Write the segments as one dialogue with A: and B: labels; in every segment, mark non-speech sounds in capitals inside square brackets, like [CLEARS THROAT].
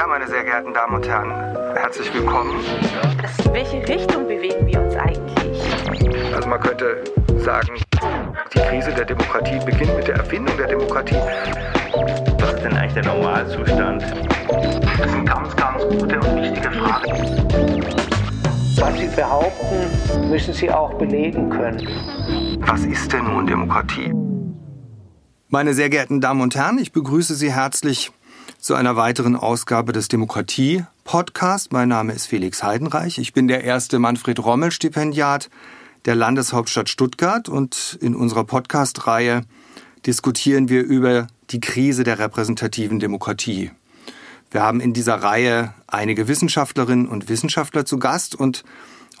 A: Ja, meine sehr geehrten Damen und Herren, herzlich willkommen.
B: In welche Richtung bewegen wir uns eigentlich?
A: Also man könnte sagen, die Krise der Demokratie beginnt mit der Erfindung der Demokratie.
C: Was ist denn eigentlich der Normalzustand?
A: Das sind ganz, ganz gute und wichtige Fragen.
D: Was Sie behaupten, müssen Sie auch belegen können.
A: Was ist denn nun Demokratie? Meine sehr geehrten Damen und Herren, ich begrüße Sie herzlich zu einer weiteren Ausgabe des Demokratie-Podcast. Mein Name ist Felix Heidenreich. Ich bin der erste Manfred-Rommel-Stipendiat der Landeshauptstadt Stuttgart und in unserer Podcast-Reihe diskutieren wir über die Krise der repräsentativen Demokratie. Wir haben in dieser Reihe einige Wissenschaftlerinnen und Wissenschaftler zu Gast und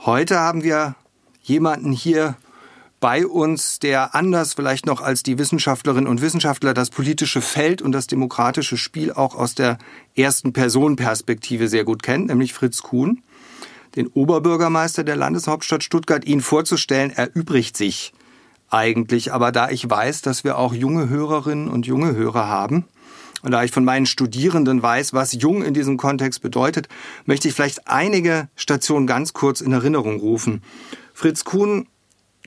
A: heute haben wir jemanden hier bei uns, der anders vielleicht noch als die Wissenschaftlerinnen und Wissenschaftler das politische Feld und das demokratische Spiel auch aus der ersten Personenperspektive sehr gut kennt, nämlich Fritz Kuhn, den Oberbürgermeister der Landeshauptstadt Stuttgart. Ihn vorzustellen, erübrigt sich eigentlich. Aber da ich weiß, dass wir auch junge Hörerinnen und junge Hörer haben, und da ich von meinen Studierenden weiß, was jung in diesem Kontext bedeutet, möchte ich vielleicht einige Stationen ganz kurz in Erinnerung rufen. Fritz Kuhn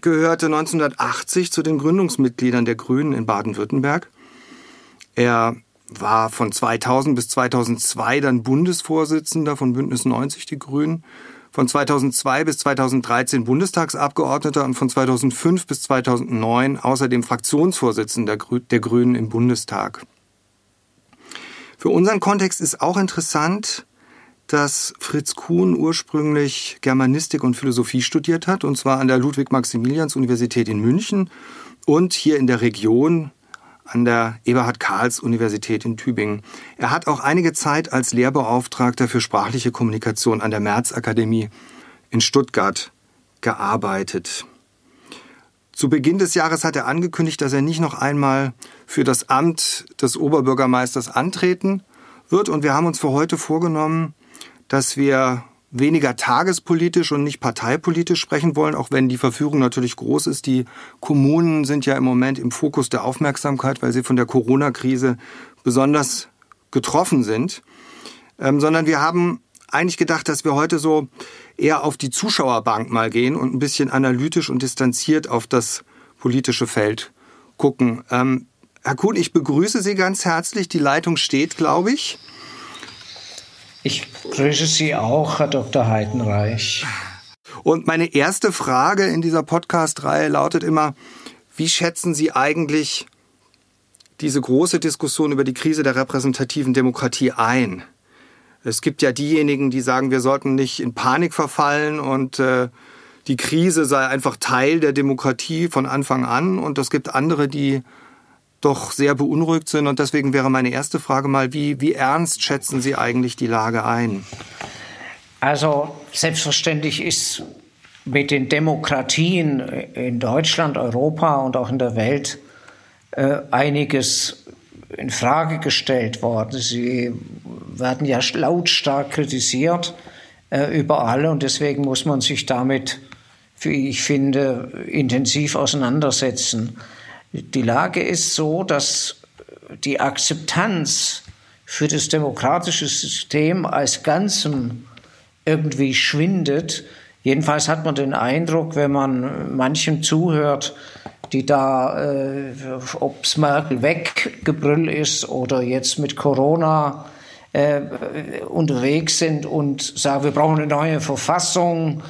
A: gehörte 1980 zu den Gründungsmitgliedern der Grünen in Baden-Württemberg. Er war von 2000 bis 2002 dann Bundesvorsitzender von Bündnis 90 Die Grünen, von 2002 bis 2013 Bundestagsabgeordneter und von 2005 bis 2009 außerdem Fraktionsvorsitzender der Grünen im Bundestag. Für unseren Kontext ist auch interessant, dass Fritz Kuhn ursprünglich Germanistik und Philosophie studiert hat, und zwar an der Ludwig-Maximilians-Universität in München und hier in der Region an der Eberhard-Karls-Universität in Tübingen. Er hat auch einige Zeit als Lehrbeauftragter für sprachliche Kommunikation an der Merz-Akademie in Stuttgart gearbeitet. Zu Beginn des Jahres hat er angekündigt, dass er nicht noch einmal für das Amt des Oberbürgermeisters antreten wird. Und wir haben uns für heute vorgenommen, dass wir weniger tagespolitisch und nicht parteipolitisch sprechen wollen, auch wenn die Verführung natürlich groß ist. Die Kommunen sind ja im Moment im Fokus der Aufmerksamkeit, weil sie von der Corona-Krise besonders getroffen sind. Ähm, sondern wir haben eigentlich gedacht, dass wir heute so eher auf die Zuschauerbank mal gehen und ein bisschen analytisch und distanziert auf das politische Feld gucken. Ähm, Herr Kuhn, ich begrüße Sie ganz herzlich. Die Leitung steht, glaube ich.
D: Ich grüße Sie auch, Herr Dr. Heidenreich.
A: Und meine erste Frage in dieser Podcast-Reihe lautet immer, wie schätzen Sie eigentlich diese große Diskussion über die Krise der repräsentativen Demokratie ein? Es gibt ja diejenigen, die sagen, wir sollten nicht in Panik verfallen und äh, die Krise sei einfach Teil der Demokratie von Anfang an. Und es gibt andere, die doch sehr beunruhigt sind. Und deswegen wäre meine erste Frage mal, wie, wie ernst schätzen Sie eigentlich die Lage ein?
D: Also selbstverständlich ist mit den Demokratien in Deutschland, Europa und auch in der Welt äh, einiges in Frage gestellt worden. Sie werden ja lautstark kritisiert äh, überall und deswegen muss man sich damit, wie ich finde, intensiv auseinandersetzen. Die Lage ist so, dass die Akzeptanz für das demokratische System als Ganzem irgendwie schwindet. Jedenfalls hat man den Eindruck, wenn man manchen zuhört, die da, äh, ob es Merkel weggebrüllt ist oder jetzt mit Corona äh, unterwegs sind und sagen, wir brauchen eine neue Verfassung,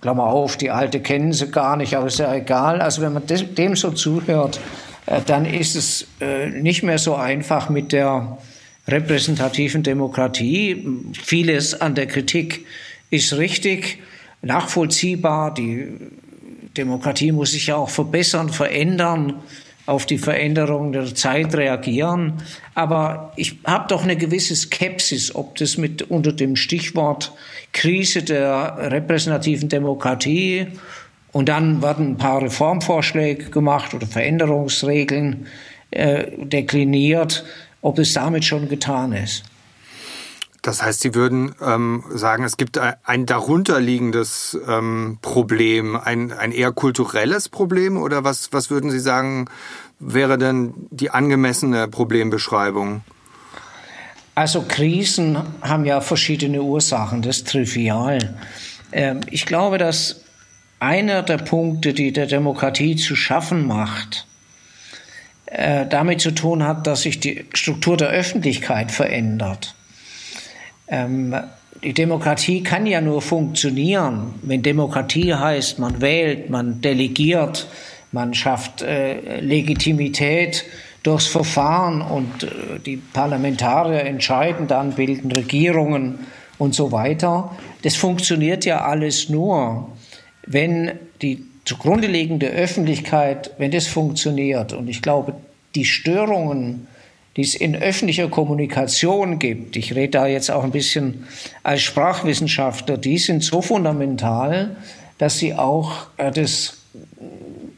D: Klammer auf, die alte kennen sie gar nicht, aber ist ja egal. Also wenn man dem so zuhört, äh, dann ist es äh, nicht mehr so einfach mit der repräsentativen Demokratie. Vieles an der Kritik ist richtig, nachvollziehbar. Die Demokratie muss sich ja auch verbessern, verändern, auf die Veränderungen der Zeit reagieren. Aber ich habe doch eine gewisse Skepsis, ob das mit unter dem Stichwort Krise der repräsentativen Demokratie und dann werden ein paar Reformvorschläge gemacht oder Veränderungsregeln äh, dekliniert, ob es damit schon getan ist.
A: Das heißt, Sie würden ähm, sagen, es gibt ein darunterliegendes ähm, Problem, ein, ein eher kulturelles Problem oder was, was würden Sie sagen, wäre denn die angemessene Problembeschreibung?
D: Also Krisen haben ja verschiedene Ursachen, das ist trivial. Ähm, ich glaube, dass einer der Punkte, die der Demokratie zu schaffen macht, äh, damit zu tun hat, dass sich die Struktur der Öffentlichkeit verändert. Ähm, die Demokratie kann ja nur funktionieren, wenn Demokratie heißt, man wählt, man delegiert, man schafft äh, Legitimität durchs Verfahren und äh, die Parlamentarier entscheiden dann, bilden Regierungen und so weiter. Das funktioniert ja alles nur, wenn die zugrunde liegende Öffentlichkeit, wenn das funktioniert. Und ich glaube, die Störungen, die es in öffentlicher Kommunikation gibt, ich rede da jetzt auch ein bisschen als Sprachwissenschaftler, die sind so fundamental, dass sie auch äh, das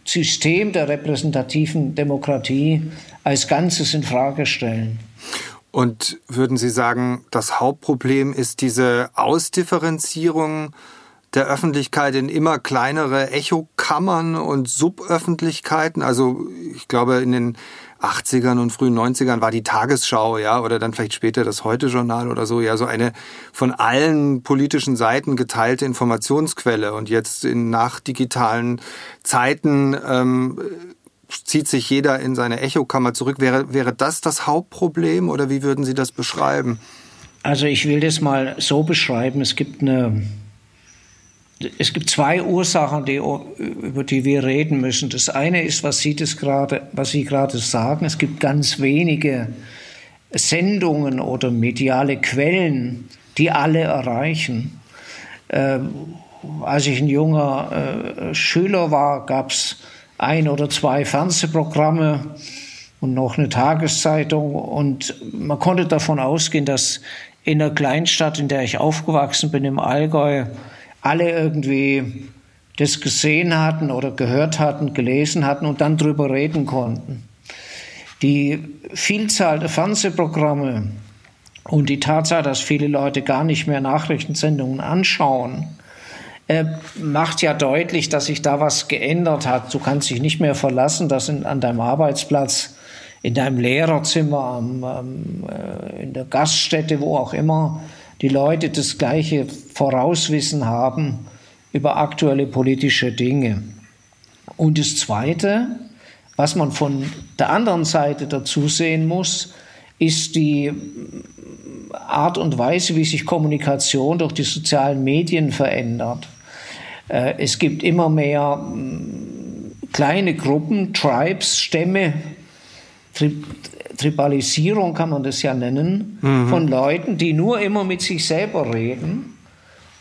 D: System der repräsentativen Demokratie als Ganzes in Frage stellen.
A: Und würden Sie sagen, das Hauptproblem ist diese Ausdifferenzierung der Öffentlichkeit in immer kleinere Echokammern und Suböffentlichkeiten? Also ich glaube, in den 80ern und frühen 90ern war die Tagesschau, ja, oder dann vielleicht später das Heute-Journal oder so, ja, so eine von allen politischen Seiten geteilte Informationsquelle. Und jetzt in nachdigitalen Zeiten ähm, zieht sich jeder in seine Echokammer zurück. Wäre, wäre das das Hauptproblem oder wie würden Sie das beschreiben?
D: Also ich will das mal so beschreiben. Es gibt eine es gibt zwei Ursachen, die, über die wir reden müssen. Das eine ist, was Sie, das gerade, was Sie gerade sagen. Es gibt ganz wenige Sendungen oder mediale Quellen, die alle erreichen. Ähm, als ich ein junger äh, Schüler war, gab es ein oder zwei Fernsehprogramme und noch eine Tageszeitung. Und man konnte davon ausgehen, dass in der Kleinstadt, in der ich aufgewachsen bin, im Allgäu, alle irgendwie das gesehen hatten oder gehört hatten, gelesen hatten und dann drüber reden konnten. Die Vielzahl der Fernsehprogramme und die Tatsache, dass viele Leute gar nicht mehr Nachrichtensendungen anschauen, äh, macht ja deutlich, dass sich da was geändert hat. Du kannst dich nicht mehr verlassen, dass in, an deinem Arbeitsplatz, in deinem Lehrerzimmer, am, äh, in der Gaststätte, wo auch immer, die Leute das gleiche Vorauswissen haben über aktuelle politische Dinge. Und das Zweite, was man von der anderen Seite dazu sehen muss, ist die Art und Weise, wie sich Kommunikation durch die sozialen Medien verändert. Äh, es gibt immer mehr mm, kleine Gruppen, Tribes, Stämme, Tribalisierung kann man das ja nennen, mhm. von Leuten, die nur immer mit sich selber reden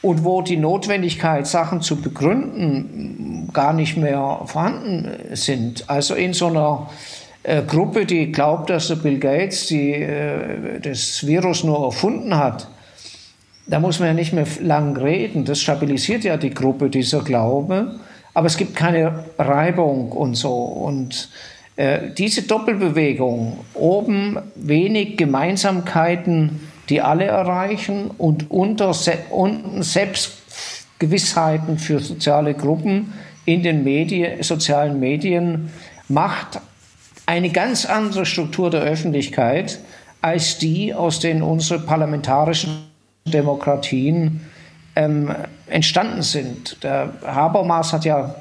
D: und wo die Notwendigkeit, Sachen zu begründen, gar nicht mehr vorhanden sind. Also in so einer äh, Gruppe, die glaubt, dass der Bill Gates die, äh, das Virus nur erfunden hat, da muss man ja nicht mehr lang reden. Das stabilisiert ja die Gruppe, dieser Glaube. Aber es gibt keine Reibung und so. Und äh, diese Doppelbewegung, oben wenig Gemeinsamkeiten, die alle erreichen und unter, unten Selbstgewissheiten für soziale Gruppen in den Medien, sozialen Medien, macht eine ganz andere Struktur der Öffentlichkeit als die, aus denen unsere parlamentarischen Demokratien ähm, entstanden sind. Der Habermas hat ja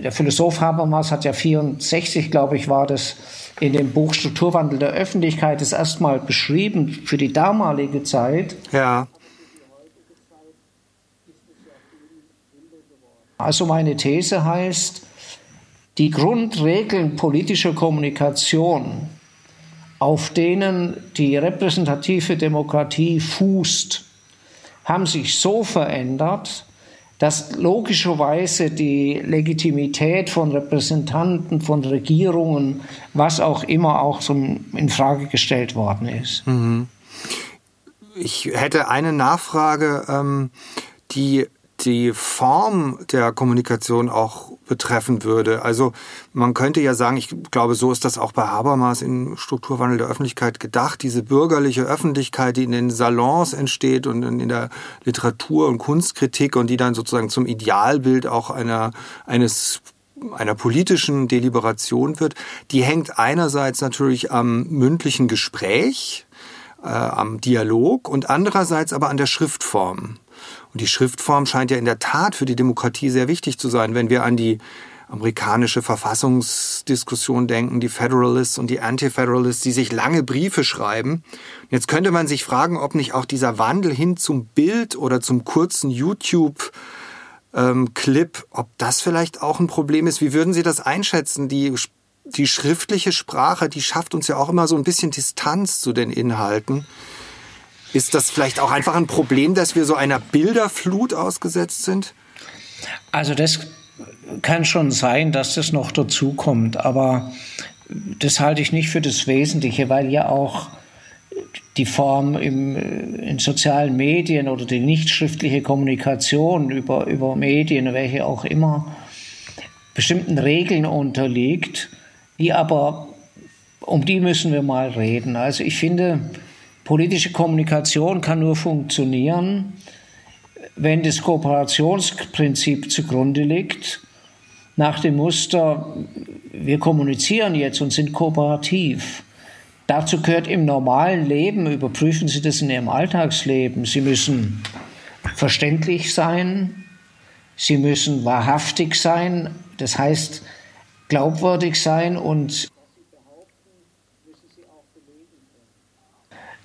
D: der Philosoph Habermas hat ja 64, glaube ich, war das in dem Buch Strukturwandel der Öffentlichkeit das erstmal beschrieben für die damalige Zeit.
A: Ja.
D: Also meine These heißt, die Grundregeln politischer Kommunikation, auf denen die repräsentative Demokratie fußt, haben sich so verändert, dass logischerweise die Legitimität von Repräsentanten, von Regierungen, was auch immer auch zum, in Frage gestellt worden ist. Mhm.
A: Ich hätte eine Nachfrage, ähm, die die Form der Kommunikation auch betreffen würde. Also man könnte ja sagen, ich glaube, so ist das auch bei Habermas im Strukturwandel der Öffentlichkeit gedacht, diese bürgerliche Öffentlichkeit, die in den Salons entsteht und in der Literatur- und Kunstkritik und die dann sozusagen zum Idealbild auch einer, eines einer politischen Deliberation wird, die hängt einerseits natürlich am mündlichen Gespräch, äh, am Dialog und andererseits aber an der Schriftform. Und die Schriftform scheint ja in der Tat für die Demokratie sehr wichtig zu sein, wenn wir an die amerikanische Verfassungsdiskussion denken, die Federalists und die Anti-Federalists, die sich lange Briefe schreiben. Jetzt könnte man sich fragen, ob nicht auch dieser Wandel hin zum Bild oder zum kurzen YouTube ähm, Clip, ob das vielleicht auch ein Problem ist. Wie würden Sie das einschätzen? Die, die schriftliche Sprache, die schafft uns ja auch immer so ein bisschen Distanz zu den Inhalten. Ist das vielleicht auch einfach ein Problem, dass wir so einer Bilderflut ausgesetzt sind?
D: Also das kann schon sein, dass das noch dazu kommt, aber das halte ich nicht für das Wesentliche, weil ja auch die Form im, in sozialen Medien oder die nicht schriftliche Kommunikation über, über Medien, welche auch immer, bestimmten Regeln unterliegt, die aber, um die müssen wir mal reden. Also ich finde, politische Kommunikation kann nur funktionieren, wenn das Kooperationsprinzip zugrunde liegt, nach dem Muster, wir kommunizieren jetzt und sind kooperativ. Dazu gehört im normalen Leben, überprüfen Sie das in Ihrem Alltagsleben, Sie müssen verständlich sein, Sie müssen wahrhaftig sein, das heißt glaubwürdig sein und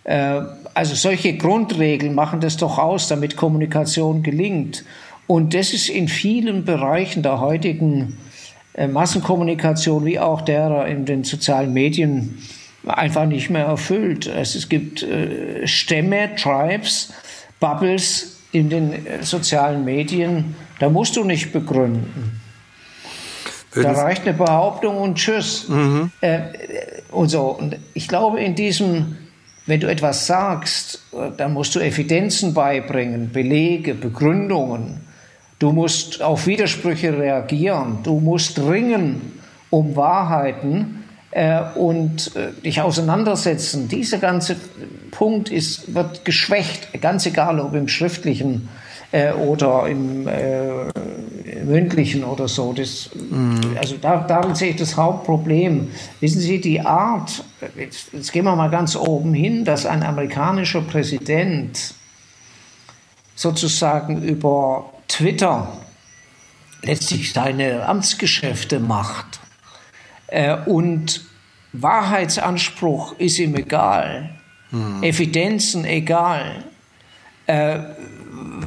D: also solche Grundregeln machen das doch aus, damit Kommunikation gelingt. Und das ist in vielen Bereichen der heutigen äh, Massenkommunikation wie auch derer in den sozialen Medien einfach nicht mehr erfüllt. Es, gibt äh, Stämme, Tribes, Bubbles in den äh, sozialen Medien, da musst du nicht begründen. Da reicht eine Behauptung und Tschüss. Mhm. und so. Und ich glaube, in diesem, wenn du etwas sagst, dann musst du Evidenzen beibringen, Belege, Begründungen. Du musst auf Widersprüche reagieren. Du musst ringen um Wahrheiten äh, und äh, dich auseinandersetzen. Dieser ganze Punkt ist, wird geschwächt, ganz egal ob im schriftlichen äh, oder im äh, mündlichen oder so. Das, mhm. Also da, darin sehe ich das Hauptproblem. Wissen Sie, die Art, jetzt, jetzt gehen wir mal ganz oben hin, dass ein amerikanischer Präsident sozusagen über Twitter letztlich seine Amtsgeschäfte macht äh, und Wahrheitsanspruch ist ihm egal, hm. Evidenzen egal, äh,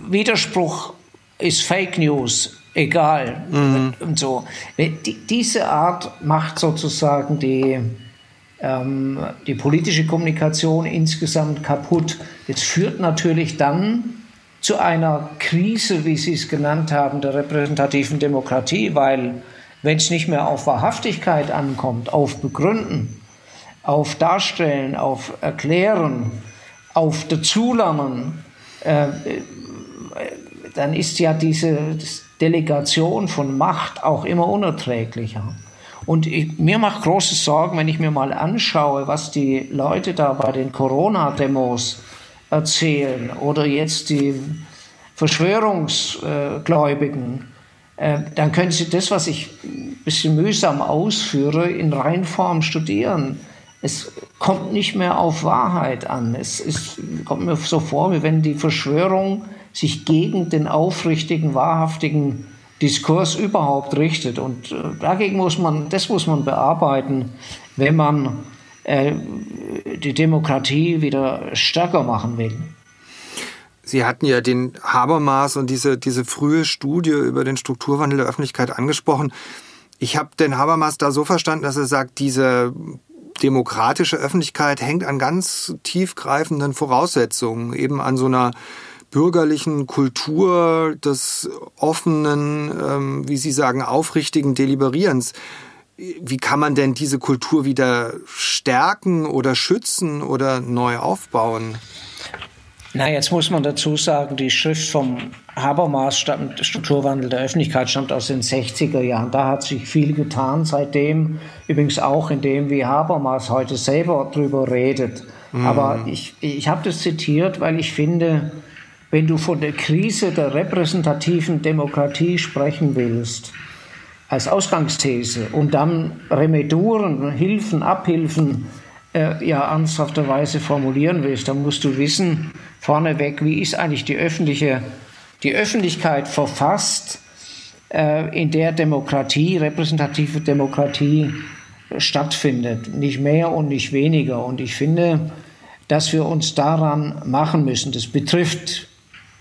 D: Widerspruch ist Fake News egal mhm. und so. Die, diese Art macht sozusagen die ähm, die politische Kommunikation insgesamt kaputt. Jetzt führt natürlich dann zu einer Krise, wie Sie es genannt haben, der repräsentativen Demokratie, weil wenn es nicht mehr auf Wahrhaftigkeit ankommt, auf Begründen, auf Darstellen, auf Erklären, auf Dazulernen, äh, dann ist ja diese Delegation von Macht auch immer unerträglicher. Und ich, mir macht große Sorgen, wenn ich mir mal anschaue, was die Leute da bei den Corona-Demos erzählen oder jetzt die Verschwörungsgläubigen, äh, dann können Sie das, was ich ein bisschen mühsam ausführe, in Reinform studieren. Es kommt nicht mehr auf Wahrheit an. Es ist, kommt mir so vor, wie wenn die Verschwörung sich gegen den aufrichtigen, wahrhaftigen Diskurs überhaupt richtet. Und äh, dagegen muss man, das muss man bearbeiten, wenn man äh, die Demokratie wieder stärker machen will.
A: Sie hatten ja den Habermas und diese, diese frühe Studie über den Strukturwandel der Öffentlichkeit angesprochen. Ich habe den Habermas da so verstanden, dass er sagt, diese demokratische Öffentlichkeit hängt an ganz tiefgreifenden Voraussetzungen, eben an so einer bürgerlichen Kultur des offenen, ähm, wie Sie sagen, aufrichtigen Deliberierens. Wie kann man denn diese Kultur wieder stärken oder schützen oder neu aufbauen?
D: Na, jetzt muss man dazu sagen, die Schrift vom Habermas, stammt, Strukturwandel der Öffentlichkeit, stammt aus den 60er Jahren. Da hat sich viel getan seitdem, übrigens auch in dem, wie Habermas heute selber drüber redet. Mhm. Aber ich, ich habe das zitiert, weil ich finde, wenn du von der Krise der repräsentativen Demokratie sprechen willst, als Ausgangsthese, um dann Remeduren, Hilfen, Abhilfen äh, ja ernsthafterweise formulieren willst, dann musst du wissen, vorneweg, wie ist eigentlich die öffentliche, die Öffentlichkeit verfasst, äh, in der Demokratie, repräsentative Demokratie stattfindet. Nicht mehr und nicht weniger. Und ich finde, dass wir uns daran machen müssen. Das betrifft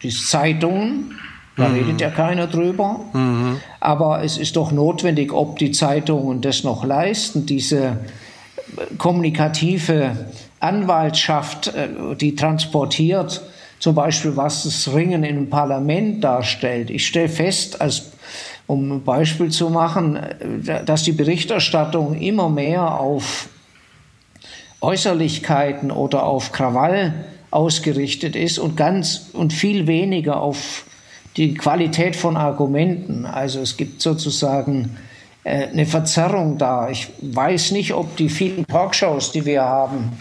D: die Zeitungen, da mhm. redet ja keiner drüber. Mhm. Aber es ist doch notwendig, ob die Zeitungen das noch leisten, diese kommunikative Anwaltschaft, äh, die transportiert, zum Beispiel was das Ringen im Parlament darstellt. Ich stelle fest, als, um ein Beispiel zu machen, äh, dass die Berichterstattung immer mehr auf Äußerlichkeiten oder auf Krawall ausgerichtet ist und ganz und viel weniger auf die Qualität von Argumenten. Also es gibt sozusagen äh, eine Verzerrung da. Ich weiß nicht, ob die vielen Talkshows, die wir haben,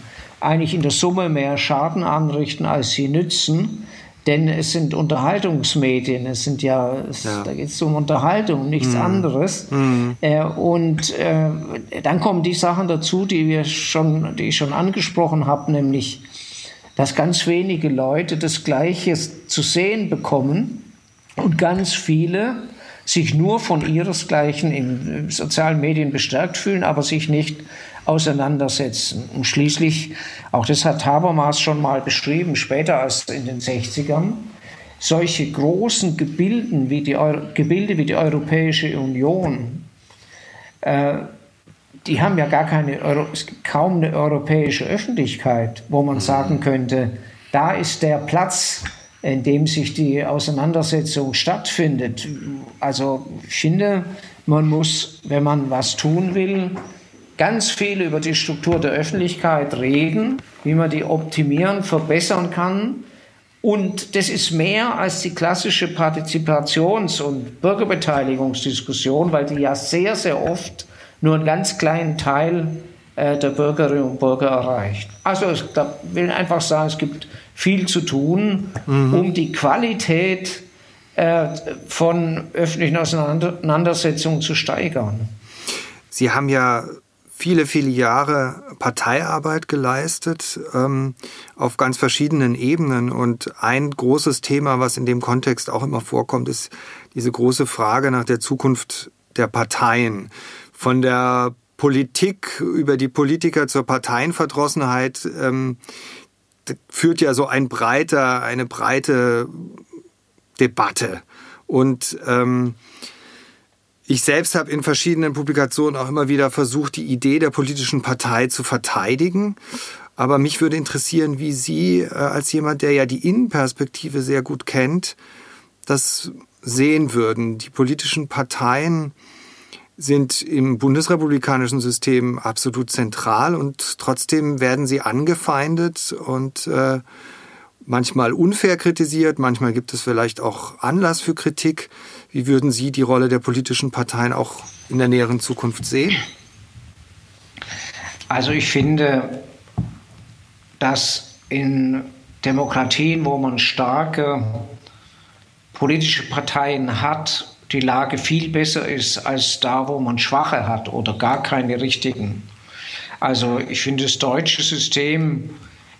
D: eigentlich in der Summe mehr Schaden anrichten, als sie nützen. Denn es sind Unterhaltungsmedien, es sind ja, es, ja. da geht es um Unterhaltung, nichts mhm. anderes. Mhm. Äh, und äh, dann kommen die Sachen dazu, die wir schon, die ich schon angesprochen habe, nämlich, dass ganz wenige Leute das Gleiche zu sehen bekommen und ganz viele sich nur von ihresgleichen in sozialen Medien bestärkt fühlen, aber sich nicht auseinandersetzen. Und schließlich, auch das hat Habermas schon mal beschrieben, später als in den 60ern, solche großen Gebilden wie die, Gebilde wie die Europäische Union, äh, die haben ja gar keine, Euro, kaum eine europäische Öffentlichkeit, wo man sagen könnte, da ist der Platz, in dem sich die Auseinandersetzung stattfindet. Also ich finde, man muss, wenn man was tun will, ganz viel über die Struktur der Öffentlichkeit reden, wie man die optimieren, verbessern kann. Und das ist mehr als die klassische Partizipations- und Bürgerbeteiligungsdiskussion, weil die ja sehr, sehr oft nur einen ganz kleinen Teil äh, der Bürgerinnen und Bürger erreicht. Also ich will einfach sagen, es gibt viel zu tun, mhm. um die Qualität äh, von öffentlichen Auseinandersetzungen zu steigern.
A: Sie haben ja viele, viele Jahre Parteiarbeit geleistet ähm, auf ganz verschiedenen Ebenen. Und ein großes Thema, was in dem Kontext auch immer vorkommt, ist diese große Frage nach der Zukunft der Parteien. Von der Politik über die Politiker zur Parteienverdrossenheit ähm, führt ja so ein breiter, eine breite Debatte. Und ähm, ich selbst habe in verschiedenen Publikationen auch immer wieder versucht, die Idee der politischen Partei zu verteidigen. Aber mich würde interessieren, wie Sie äh, als jemand, der ja die Innenperspektive sehr gut kennt, das sehen würden. Die politischen Parteien sind im bundesrepublikanischen System absolut zentral und trotzdem werden sie angefeindet und äh, manchmal unfair kritisiert, manchmal gibt es vielleicht auch Anlass für Kritik. Wie würden Sie die Rolle der politischen Parteien auch in der näheren Zukunft sehen?
D: Also ich finde, dass in Demokratien, wo man starke politische Parteien hat, die Lage viel besser ist als da, wo man schwache hat oder gar keine richtigen. Also ich finde das deutsche System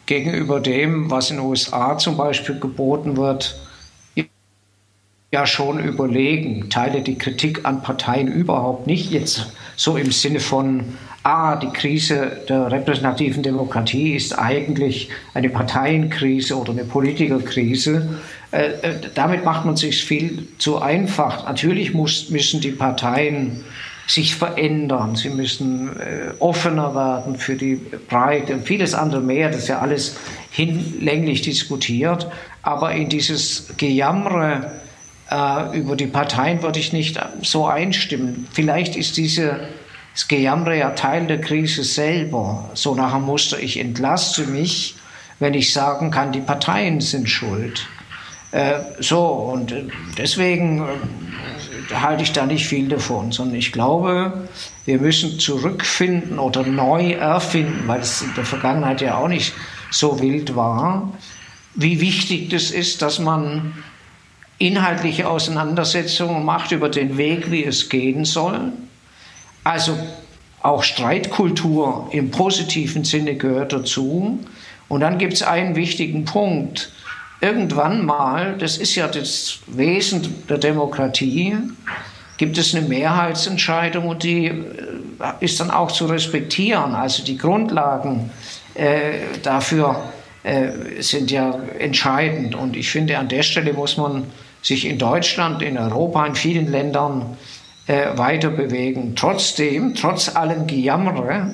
D: gegenüber dem, was in den USA zum Beispiel geboten wird, ja schon überlegen, teile die Kritik an Parteien überhaupt nicht jetzt so im Sinne von, ah, die Krise der repräsentativen Demokratie ist eigentlich eine Parteienkrise oder eine Politikerkrise, äh, äh, damit macht man sich viel zu einfach. Natürlich muss, müssen die Parteien sich verändern, sie müssen äh, offener werden für die Breite und vieles andere mehr. Das ist ja alles hinlänglich diskutiert. Aber in dieses Gejammere äh, über die Parteien würde ich nicht so einstimmen. Vielleicht ist diese das Gejammere ja Teil der Krise selber. So nach dem Muster, ich entlaste mich, wenn ich sagen kann, die Parteien sind schuld. Äh, so, und äh, deswegen äh, halte ich da nicht viel davon, sondern ich glaube, wir müssen zurückfinden oder neu erfinden, weil es in der Vergangenheit ja auch nicht so wild war, wie wichtig das ist, dass man inhaltliche Auseinandersetzungen macht über den Weg, wie es gehen soll. Also auch Streitkultur im positiven Sinne gehört dazu. Und dann gibt es einen wichtigen Punkt. Irgendwann mal, das ist ja das Wesen der Demokratie, gibt es eine Mehrheitsentscheidung und die äh, ist dann auch zu respektieren. Also die Grundlagen äh, dafür äh, sind ja entscheidend. Und ich finde, an der Stelle muss man sich in Deutschland, in Europa, in vielen Ländern äh, weiter bewegen. Trotzdem, trotz allem Gejammer,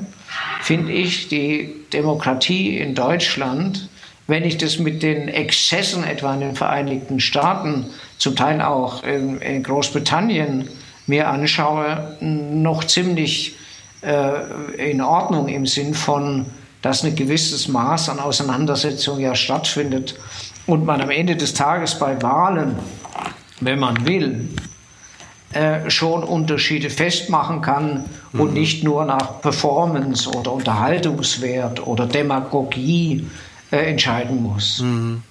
D: finde ich die Demokratie in Deutschland, wenn ich das mit den Exzessen etwa in den Vereinigten Staaten, zum Teil auch in, in Großbritannien mir anschaue, noch ziemlich äh, in Ordnung im Sinn von, dass ein gewisses Maß an Auseinandersetzung ja stattfindet und man am Ende des Tages bei Wahlen, wenn man will, äh, schon Unterschiede festmachen kann mhm. und nicht nur nach Performance oder Unterhaltungswert oder Demagogie äh, entscheiden muss. Mhm.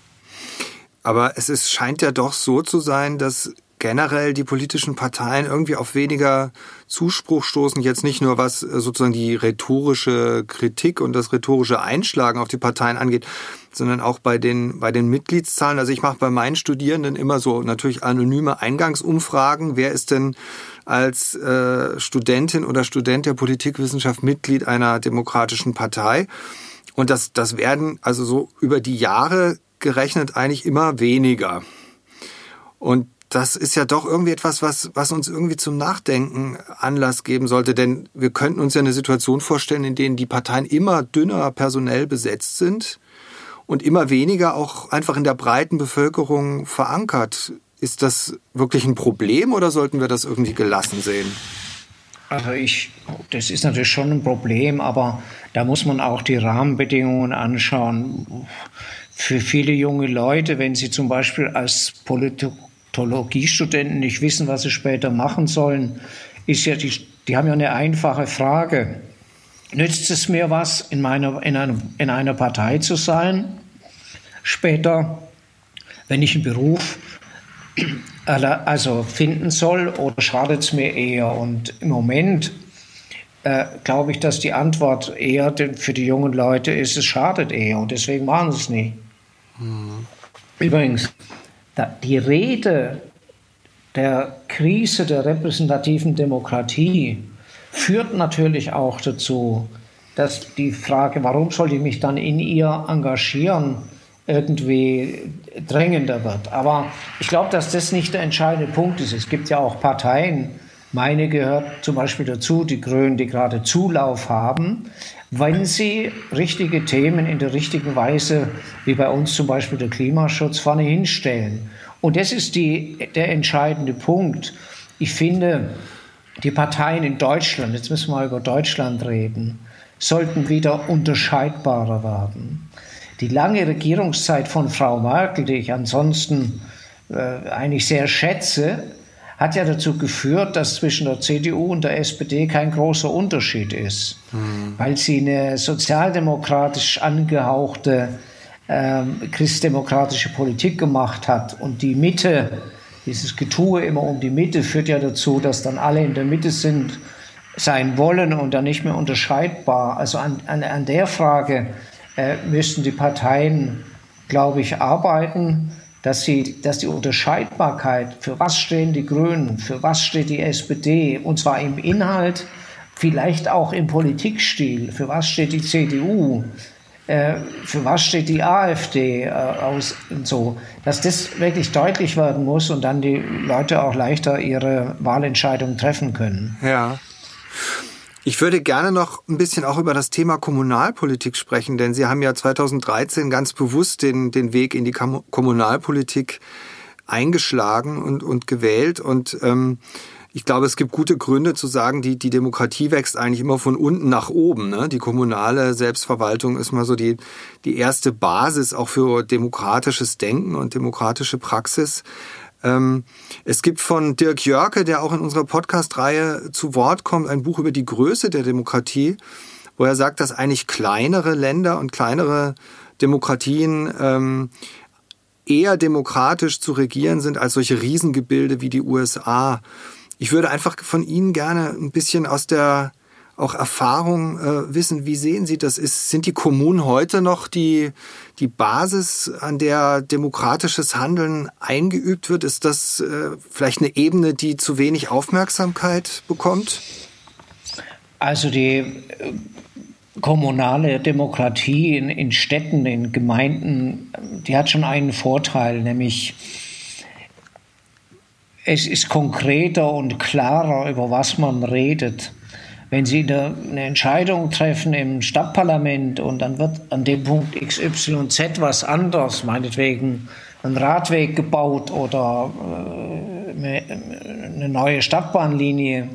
A: Aber es ist, scheint ja doch so zu sein, dass generell die politischen Parteien irgendwie auf weniger Zuspruch stoßen, jetzt nicht nur was äh, sozusagen die rhetorische Kritik und das rhetorische Einschlagen auf die Parteien angeht, sondern auch bei den, bei den Mitgliedszahlen. Also ich mache bei meinen Studierenden immer so natürlich anonyme Eingangsumfragen. Wer ist denn als äh, Studentin oder Student der Politikwissenschaft Mitglied einer demokratischen Partei? Und das, das werden also so über die Jahre gerechnet eigentlich immer weniger. Und das ist ja doch irgendwie etwas, was, was uns irgendwie zum Nachdenken Anlass geben sollte. Denn wir könnten uns ja eine Situation vorstellen, in denen die Parteien immer dünner personell besetzt sind und immer weniger auch einfach in der breiten Bevölkerung verankert. Ist das wirklich ein Problem oder sollten wir das irgendwie gelassen sehen?
D: Also ich, das ist natürlich schon ein Problem, aber da muss man auch die Rahmenbedingungen anschauen. Für viele junge Leute, wenn sie zum Beispiel als Politik Theologiestudenten nicht wissen, was sie später machen sollen, ist ja die, die haben ja eine einfache Frage. Nützt es mir was, in, meiner, in, einem, in einer Partei zu sein? Später, wenn ich einen Beruf [CLEARS THROAT] also finden soll oder schadet es mir eher? Und im Moment äh, glaube ich, dass die Antwort eher für die jungen Leute ist, es schadet eher und deswegen machen sie es nicht. Mhm. Übrigens, die Rede der Krise der repräsentativen Demokratie führt natürlich auch dazu, dass die Frage, warum soll ich mich dann in ihr engagieren, irgendwie drängender wird. Aber ich glaube, dass das nicht der entscheidende Punkt ist. Es gibt ja auch Parteien, meine gehört zum Beispiel dazu, die Grünen, die gerade Zulauf haben, wenn sie richtige Themen in der richtigen Weise, wie bei uns zum Beispiel der Klimaschutz, vorne hinstellen. Und das ist die, der entscheidende Punkt. Ich finde, die Parteien in Deutschland, jetzt müssen wir mal über Deutschland reden, sollten wieder unterscheidbarer werden. Die lange Regierungszeit von Frau Merkel, die ich ansonsten äh, eigentlich sehr schätze, hat ja dazu geführt, dass zwischen der CDU und der SPD kein großer Unterschied ist, mhm. weil sie eine sozialdemokratisch angehauchte ähm, christdemokratische Politik gemacht hat. Und die Mitte, dieses Getue immer um die Mitte, führt ja dazu, dass dann alle in der Mitte sind, sein wollen und dann nicht mehr unterscheidbar. Also an, an, an der Frage äh, müssten die Parteien, glaube ich, arbeiten dass, sie, dass die Unterscheidbarkeit, für was stehen die Grünen, für was steht die SPD, und zwar im Inhalt, vielleicht auch im Politikstil, für was steht die CDU, äh, für was steht die AfD äh, aus und so, dass das wirklich deutlich werden muss und dann die Leute auch leichter ihre Wahlentscheidung treffen können.
A: Ja. Ich würde gerne noch ein bisschen auch über das Thema Kommunalpolitik sprechen, denn Sie haben ja 2013 ganz bewusst den, den Weg in die Kommunalpolitik eingeschlagen und, und gewählt. Und ähm, ich glaube, es gibt gute Gründe zu sagen, die, die Demokratie wächst eigentlich immer von unten nach oben. Ne? Die kommunale Selbstverwaltung ist mal so die, die erste Basis auch für demokratisches Denken und demokratische Praxis. Ähm, es gibt von Dirk Jörke, der auch in unserer Podcast-Reihe zu Wort kommt, ein Buch über die Größe der Demokratie, wo er sagt, dass eigentlich kleinere Länder und kleinere Demokratien ähm, eher demokratisch zu regieren sind als solche Riesengebilde wie die USA. Ich würde einfach von Ihnen gerne ein bisschen aus der auch Erfahrung äh, wissen. Wie sehen Sie das? Ist, sind die Kommunen heute noch die, die Basis, an der demokratisches Handeln eingeübt wird? Ist das äh, vielleicht eine Ebene, die zu wenig Aufmerksamkeit bekommt?
D: Also die äh, kommunale Demokratie in, in Städten, in Gemeinden, die hat schon einen Vorteil, nämlich es ist konkreter und klarer, über was man redet. Wenn Sie eine, Entscheidung treffen im Stadtparlament und dann wird an dem Punkt XYZ was anders, meinetwegen ein Radweg gebaut oder äh, eine neue Stadtbahnlinie,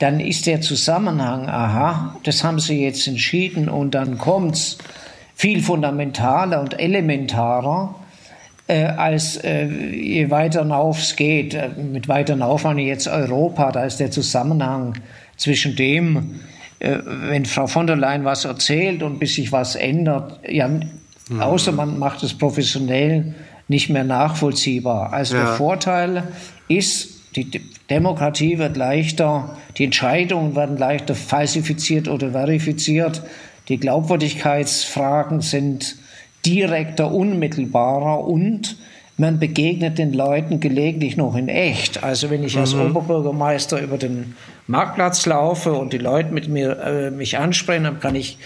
D: dann ist der Zusammenhang, aha, das haben Sie jetzt entschieden und dann kommt es viel fundamentaler und elementarer äh, als äh, je weiter hinauf es geht. Äh, mit weiter hinauf meine ich jetzt Europa, da ist der Zusammenhang zwischen dem, äh, wenn Frau von der Leyen was erzählt und bis sich was ändert, ja, mhm. außer man macht es professionell, nicht mehr nachvollziehbar. Also ja. der Vorteil ist, die Demokratie wird leichter, die Entscheidungen werden leichter falsifiziert oder verifiziert, die Glaubwürdigkeitsfragen sind direkter, unmittelbarer und man begegnet den Leuten gelegentlich noch in echt. Also wenn ich mhm. als Oberbürgermeister über den Marktplatz laufe und die Leute mit mir äh, mich ansprechen, dann kann ich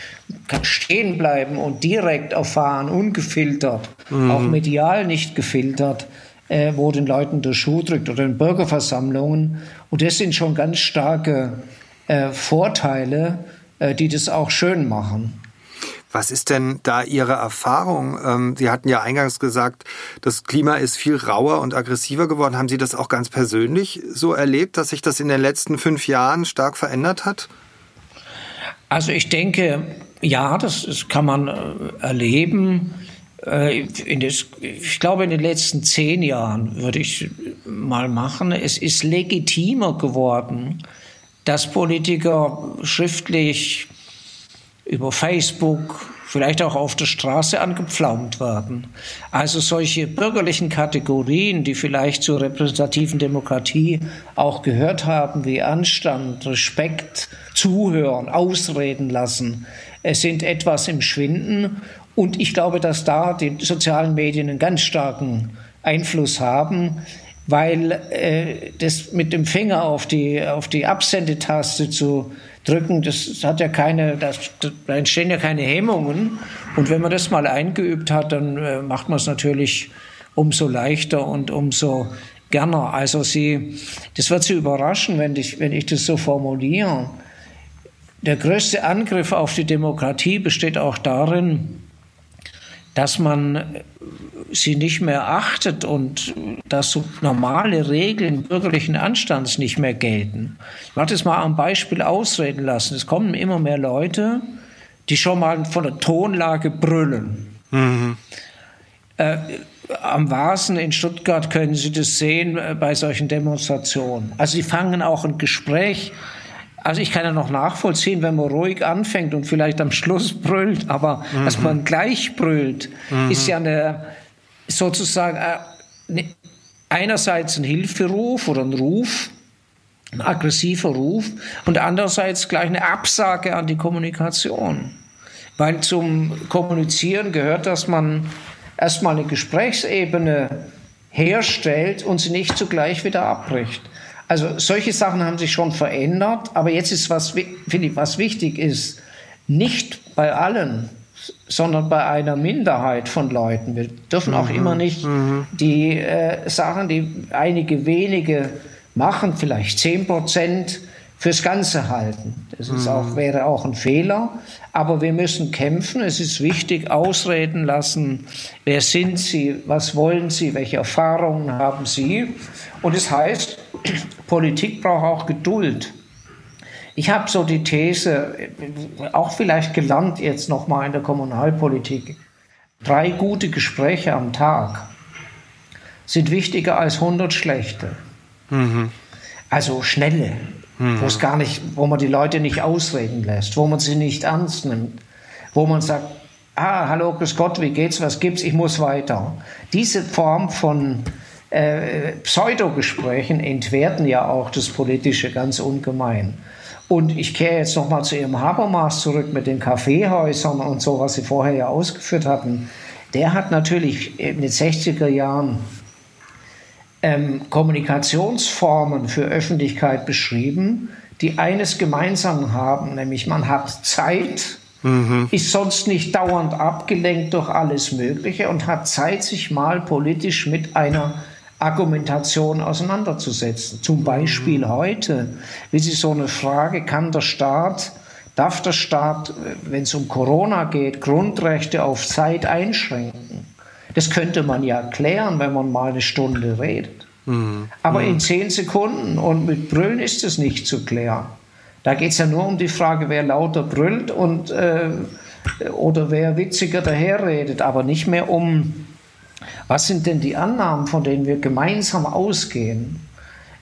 D: kann stehen bleiben und direkt erfahren, ungefiltert, mhm. auch medial nicht gefiltert, äh, wo den Leuten der Schuh drückt oder in Bürgerversammlungen. Und das sind schon ganz starke äh, Vorteile, äh, die das auch schön machen.
A: Was ist denn da Ihre Erfahrung? Ähm, Sie hatten ja eingangs gesagt, das Klima ist viel rauer und aggressiver geworden. Haben Sie das auch ganz persönlich so erlebt, dass sich das in den letzten fünf Jahren stark verändert hat?
D: Also ich denke, ja, das, das kann man äh, erleben. Äh, des, ich glaube, in den letzten zehn Jahren würde ich mal machen. Es ist legitimer geworden, dass Politiker schriftlich über Facebook, vielleicht auch auf der Straße angepflaumt werden. Also solche bürgerlichen Kategorien, die vielleicht zur repräsentativen Demokratie auch gehört haben, wie Anstand, Respekt, Zuhören, Ausreden lassen, sind etwas im Schwinden. Und ich glaube, dass da die sozialen Medien einen ganz starken Einfluss haben, weil äh, das mit dem Finger auf die, auf die Absendetaste zu drücken, das hat ja keine, das, da entstehen ja keine Hemmungen. Und wenn man das mal eingeübt hat, dann äh, macht man es natürlich umso leichter und umso gerne. Also sie, das wird Sie überraschen, wenn ich, wenn ich das so formuliere. Der größte Angriff auf die Demokratie besteht auch darin, dass man sie nicht mehr achtet und dass so normale Regeln bürgerlichen Anstands nicht mehr gelten. Ich mache das mal am Beispiel ausreden lassen. Es kommen immer mehr Leute, die schon mal von der Tonlage brüllen. Mhm. Äh, am Vasen in Stuttgart können Sie das sehen äh, bei solchen Demonstrationen. Also sie fangen auch ein Gespräch also ich kann ja noch nachvollziehen, wenn man ruhig anfängt und vielleicht am Schluss brüllt, aber mhm. dass man gleich brüllt, mhm. ist ja eine, sozusagen eine, einerseits ein Hilferuf oder ein Ruf, ein aggressiver Ruf und andererseits gleich eine Absage an die Kommunikation. Weil zum Kommunizieren gehört, dass man erstmal eine Gesprächsebene herstellt und sie nicht zugleich wieder abbricht. Also solche Sachen haben sich schon verändert, aber jetzt ist was, finde ich, was wichtig ist, nicht bei allen, sondern bei einer Minderheit von Leuten. Wir dürfen mhm. auch immer nicht mhm. die äh, Sachen, die einige wenige machen, vielleicht zehn Prozent, fürs Ganze halten. Das ist auch, mhm. wäre auch ein Fehler. Aber wir müssen kämpfen. Es ist wichtig, ausreden lassen. Wer sind Sie? Was wollen Sie? Welche Erfahrungen haben Sie? Und es heißt, Politik braucht auch Geduld. Ich habe so die These, auch vielleicht gelernt jetzt nochmal in der Kommunalpolitik, drei gute Gespräche am Tag sind wichtiger als 100 schlechte. Mhm. Also schnelle, mhm. wo es gar nicht, wo man die Leute nicht ausreden lässt, wo man sie nicht ernst nimmt, wo man sagt, ah, hallo, grüß Gott, wie geht's, was gibt's, ich muss weiter. Diese Form von äh, Pseudogesprächen entwerten ja auch das Politische ganz ungemein. Und ich kehre jetzt nochmal zu Ihrem Habermas zurück mit den Kaffeehäusern und so, was Sie vorher ja ausgeführt hatten. Der hat natürlich in den 60er Jahren ähm, Kommunikationsformen für Öffentlichkeit beschrieben, die eines gemeinsam haben, nämlich man hat Zeit, mhm. ist sonst nicht dauernd abgelenkt durch alles Mögliche und hat Zeit, sich mal politisch mit einer Argumentation auseinanderzusetzen. Zum Beispiel mhm. heute, wie Sie so eine Frage, kann der Staat, darf der Staat, wenn es um Corona geht, Grundrechte auf Zeit einschränken? Das könnte man ja klären, wenn man mal eine Stunde redet. Mhm. Aber mhm. in zehn Sekunden und mit Brüllen ist es nicht zu klären. Da geht es ja nur um die Frage, wer lauter brüllt und, äh, oder wer witziger daherredet, aber nicht mehr um, was sind denn die Annahmen, von denen wir gemeinsam ausgehen.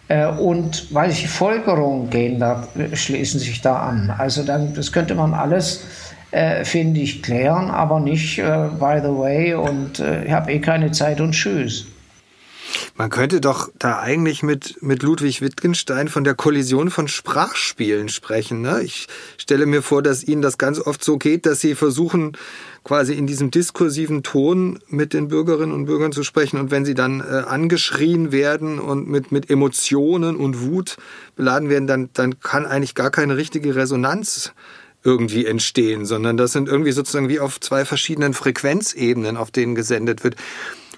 D: Äh, und welche Folgerungen gehen da, schließen sich da an? Also dann, das könnte man alles äh, finde ich, klären, aber nicht äh, by the way und äh, ich habe eh keine Zeit und tschüss.
A: Man könnte doch da eigentlich mit, mit Ludwig Wittgenstein von der Kollision von Sprachspielen sprechen. Ne? Ich stelle mir vor, dass Ihnen das ganz oft so geht, dass Sie versuchen, quasi in diesem diskursiven Ton mit den Bürgerinnen und Bürgern zu sprechen. Und wenn sie dann äh, angeschrien werden und mit, mit Emotionen und Wut beladen werden, dann, dann kann eigentlich gar keine richtige Resonanz irgendwie entstehen, sondern das sind irgendwie sozusagen wie auf zwei verschiedenen Frequenzebenen, auf denen gesendet wird.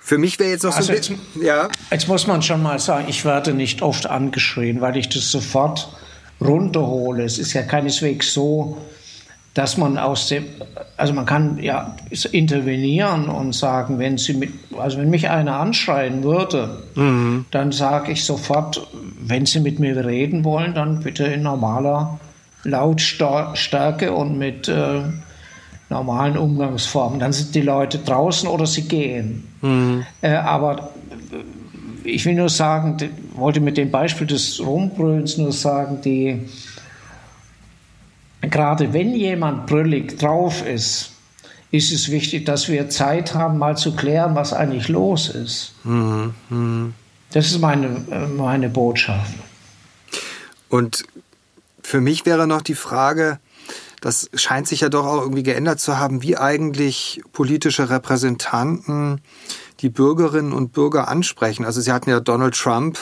A: Für mich wäre jetzt noch also so ein
D: bisschen, ja. Jetzt muss man schon mal sagen, ich werde nicht oft angeschrien, weil ich das sofort runterhole. Es ist ja keineswegs so, dass man aus dem, also man kann ja intervenieren und sagen, wenn sie mit, also wenn mich einer anschreien würde, mhm. dann sage ich sofort, wenn sie mit mir reden wollen, dann bitte in normaler Lautstärke und mit äh, normalen Umgangsformen. Dann sind die Leute draußen oder sie gehen. Mhm. Äh, aber ich will nur sagen, wollte mit dem Beispiel des Rumbrüllens nur sagen, die, gerade wenn jemand brüllig drauf ist, ist es wichtig, dass wir Zeit haben, mal zu klären, was eigentlich los ist. Mhm. Mhm. Das ist meine, meine Botschaft.
A: Und für mich wäre noch die Frage, das scheint sich ja doch auch irgendwie geändert zu haben, wie eigentlich politische Repräsentanten die Bürgerinnen und Bürger ansprechen. Also Sie hatten ja Donald Trump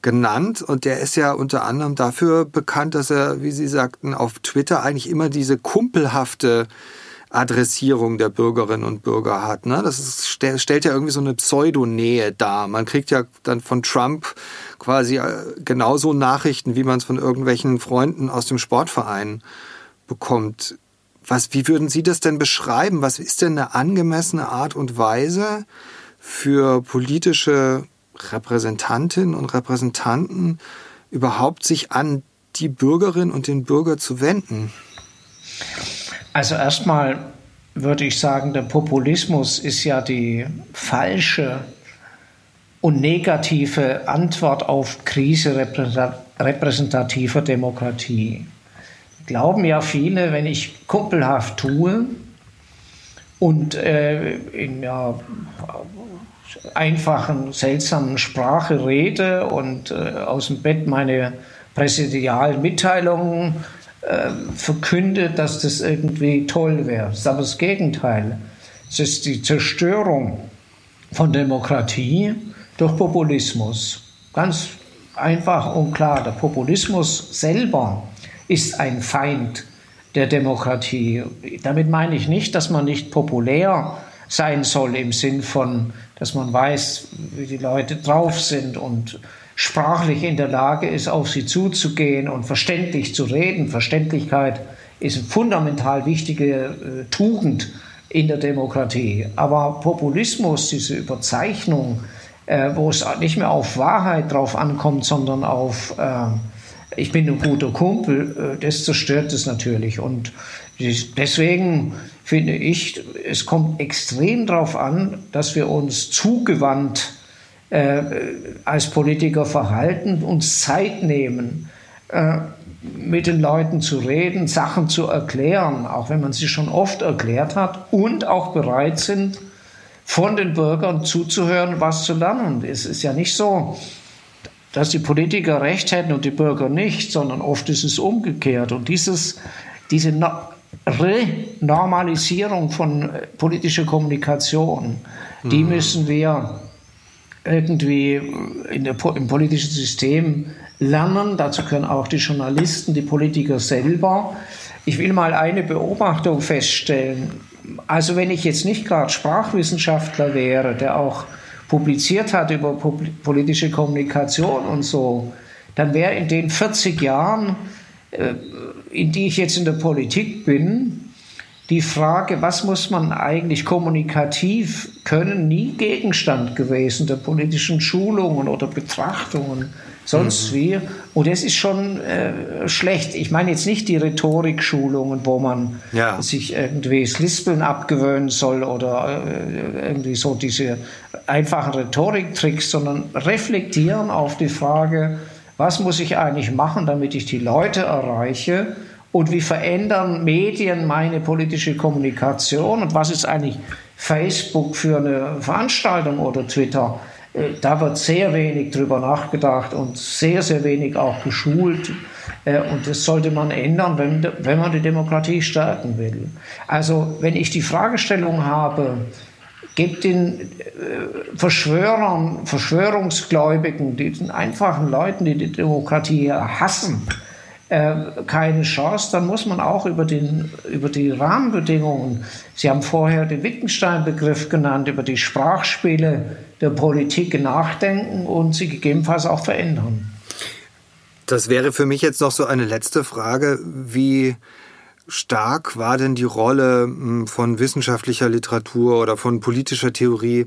A: genannt und der ist ja unter anderem dafür bekannt, dass er, wie Sie sagten, auf Twitter eigentlich immer diese kumpelhafte Adressierung der Bürgerinnen und Bürger hat. Ne? Das ist, stellt ja irgendwie so eine Pseudonähe dar. Man kriegt ja dann von Trump quasi äh, genauso Nachrichten, wie man es von irgendwelchen Freunden aus dem Sportverein bekommt. Was, wie würden Sie das denn beschreiben? Was ist denn eine angemessene Art und Weise für politische Repräsentantinnen und Repräsentanten überhaupt sich an die Bürgerin und den Bürger zu wenden?
D: Also erstmal würde ich sagen, der Populismus ist ja die falsche und negative Antwort auf Krise repräsentativer Demokratie. Glauben ja viele, wenn ich kumpelhaft tue und äh, in ja, einfachen, seltsamen Sprache rede und äh, aus dem Bett meine präsidialen Mitteilungen äh, verkündet, dass das irgendwie toll wäre. Das ist aber das Gegenteil. Es ist die Zerstörung von Demokratie durch Populismus. Ganz einfach und klar. Der Populismus selber ist ein Feind der Demokratie. Damit meine ich nicht, dass man nicht populär sein soll im Sinn von, dass man weiß, wie die Leute drauf sind und sprachlich in der Lage ist, auf sie zuzugehen und verständlich zu reden. Verständlichkeit ist eine fundamental wichtige äh, Tugend in der Demokratie. Aber Populismus, diese Überzeichnung, äh, wo es nicht mehr auf Wahrheit drauf ankommt, sondern auf äh, ich bin ein guter Kumpel, äh, das zerstört es natürlich. Und deswegen finde ich, es kommt extrem darauf an, dass wir uns zugewandt äh, als Politiker verhalten, uns Zeit nehmen, äh, mit den Leuten zu reden, Sachen zu erklären, auch wenn man sie schon oft erklärt hat, und auch bereit sind, von den Bürgern zuzuhören, was zu lernen. Es ist ja nicht so, dass die Politiker recht hätten und die Bürger nicht, sondern oft ist es umgekehrt. Und dieses, diese Renormalisierung von äh, politischer Kommunikation, mhm. die müssen wir irgendwie in der, im politischen System lernen. Dazu können auch die Journalisten, die Politiker selber. Ich will mal eine Beobachtung feststellen. Also wenn ich jetzt nicht gerade Sprachwissenschaftler wäre, der auch publiziert hat über politische Kommunikation und so, dann wäre in den 40 Jahren, äh, in die ich jetzt in der Politik bin, die Frage, was muss man eigentlich kommunikativ können, nie Gegenstand gewesen der politischen Schulungen oder Betrachtungen sonst mhm. wie. Und das ist schon äh, schlecht. Ich meine jetzt nicht die Rhetorikschulungen, wo man ja. sich irgendwie das Lispeln abgewöhnen soll oder äh, irgendwie so diese einfachen Rhetoriktricks, sondern reflektieren auf die Frage, was muss ich eigentlich machen, damit ich die Leute erreiche und wie verändern Medien meine politische Kommunikation und was ist eigentlich Facebook für eine Veranstaltung oder Twitter. Äh, da wird sehr wenig drüber nachgedacht und sehr, sehr wenig auch geschult. Äh, und das sollte man ändern, wenn, wenn man die Demokratie stärken will. Also wenn ich die Fragestellung habe, gibt den äh, Verschwörern, Verschwörungsgläubigen, diesen einfachen Leuten, die die Demokratie hassen, keine Chance, dann muss man auch über, den, über die Rahmenbedingungen, Sie haben vorher den Wittgenstein-Begriff genannt, über die Sprachspiele der Politik nachdenken und sie gegebenenfalls auch verändern.
A: Das wäre für mich jetzt noch so eine letzte Frage. Wie stark war denn die Rolle hm, von wissenschaftlicher Literatur oder von politischer Theorie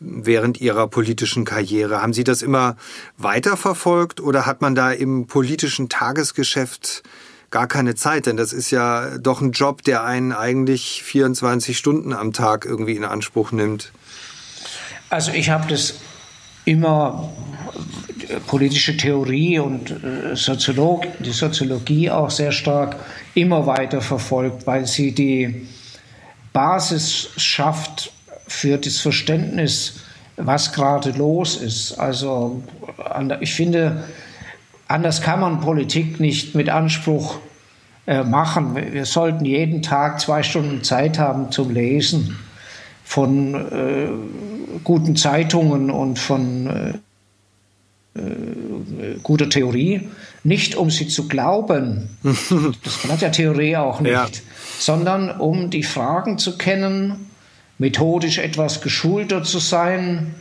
A: während Ihrer politischen Karriere? Haben Sie das immer weiterverfolgt oder hat man da im politischen Tagesgeschäft gar keine Zeit? Denn das ist ja doch ein Job, der einen eigentlich 24 Stunden am Tag irgendwie in Anspruch nimmt.
D: Also ich habe das immer politische Theorie und äh, Soziolog, die Soziologie auch sehr stark immer weiter verfolgt, weil sie die Basis schafft für das Verständnis, was gerade los ist. Also ich finde, anders kann man Politik nicht mit Anspruch äh, machen. Wir sollten jeden Tag zwei Stunden Zeit haben zum Lesen von äh, guten Zeitungen und von äh, äh guter Theorie, nicht um sie zu glauben, [LAUGHS] das hat ja Theorie auch nicht, ja. sondern um die Fragen zu kennen, methodisch etwas geschulter zu sein,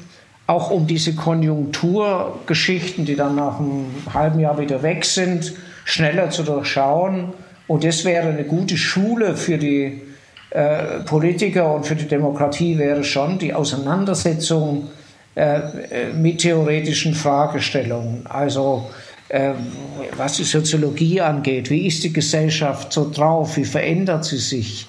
D: auch um diese Konjunkturgeschichten, die dann nach einem halben Jahr wieder weg sind, schneller zu durchschauen. Und das wäre eine gute Schule für die äh, Politiker und für die Demokratie wäre schon die Auseinandersetzung äh, mit theoretischen Fragestellungen. Also äh, was die Soziologie angeht, wie ist die Gesellschaft so drauf, wie verändert sie sich?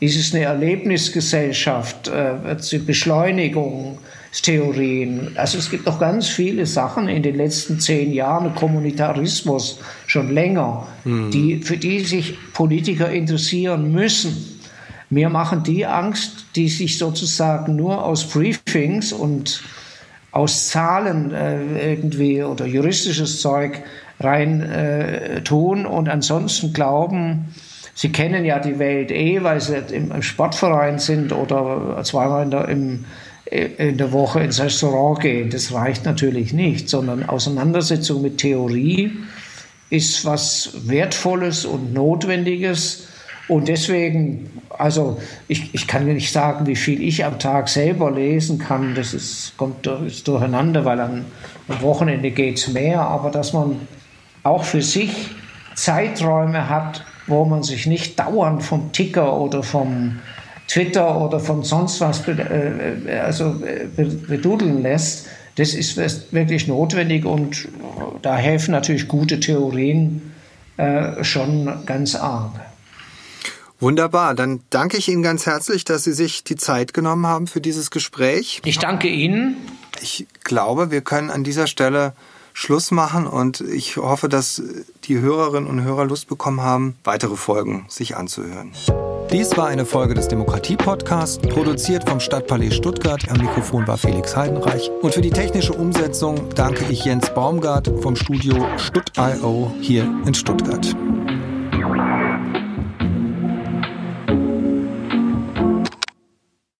D: Ist es eine Erlebnisgesellschaft? Äh, Beschleunigungstheorien? Also es gibt noch ganz viele Sachen in den letzten zehn Jahren, Kommunitarismus schon länger, mhm. die, für die sich Politiker interessieren müssen. Mir machen die Angst, die sich sozusagen nur aus Briefings und aus Zahlen äh, irgendwie oder juristisches Zeug rein äh, tun und ansonsten glauben, Sie kennen ja die Welt eh, weil Sie im Sportverein sind oder zweimal in der, im, in der Woche ins Restaurant gehen. Das reicht natürlich nicht, sondern Auseinandersetzung mit Theorie ist was Wertvolles und Notwendiges. Und deswegen, also ich, ich kann nicht sagen, wie viel ich am Tag selber lesen kann. Das ist, kommt ist durcheinander, weil am Wochenende geht es mehr. Aber dass man auch für sich Zeiträume hat, wo man sich nicht dauernd vom Ticker oder vom Twitter oder von sonst was äh, äh, also äh, bedudeln lässt, das ist wirklich notwendig und da helfen natürlich gute Theorien schon ganz arg.
A: Wunderbar, dann danke ich Ihnen ganz herzlich, dass Sie sich die Zeit genommen haben für dieses Gespräch.
D: Ich danke Ihnen.
A: Ich glaube, wir können an dieser Stelle Schluss machen und ich hoffe, dass die Hörerinnen und Hörer Lust bekommen haben, weitere Folgen sich anzuhören. Dies war eine Folge des Demokratie-Podcasts, produziert vom Stadtpalais Stuttgart. Am Mikrofon war Felix Heidenreich. Und für die technische Umsetzung danke ich Jens Baumgart vom Studio Stutt.io hier in Stuttgart.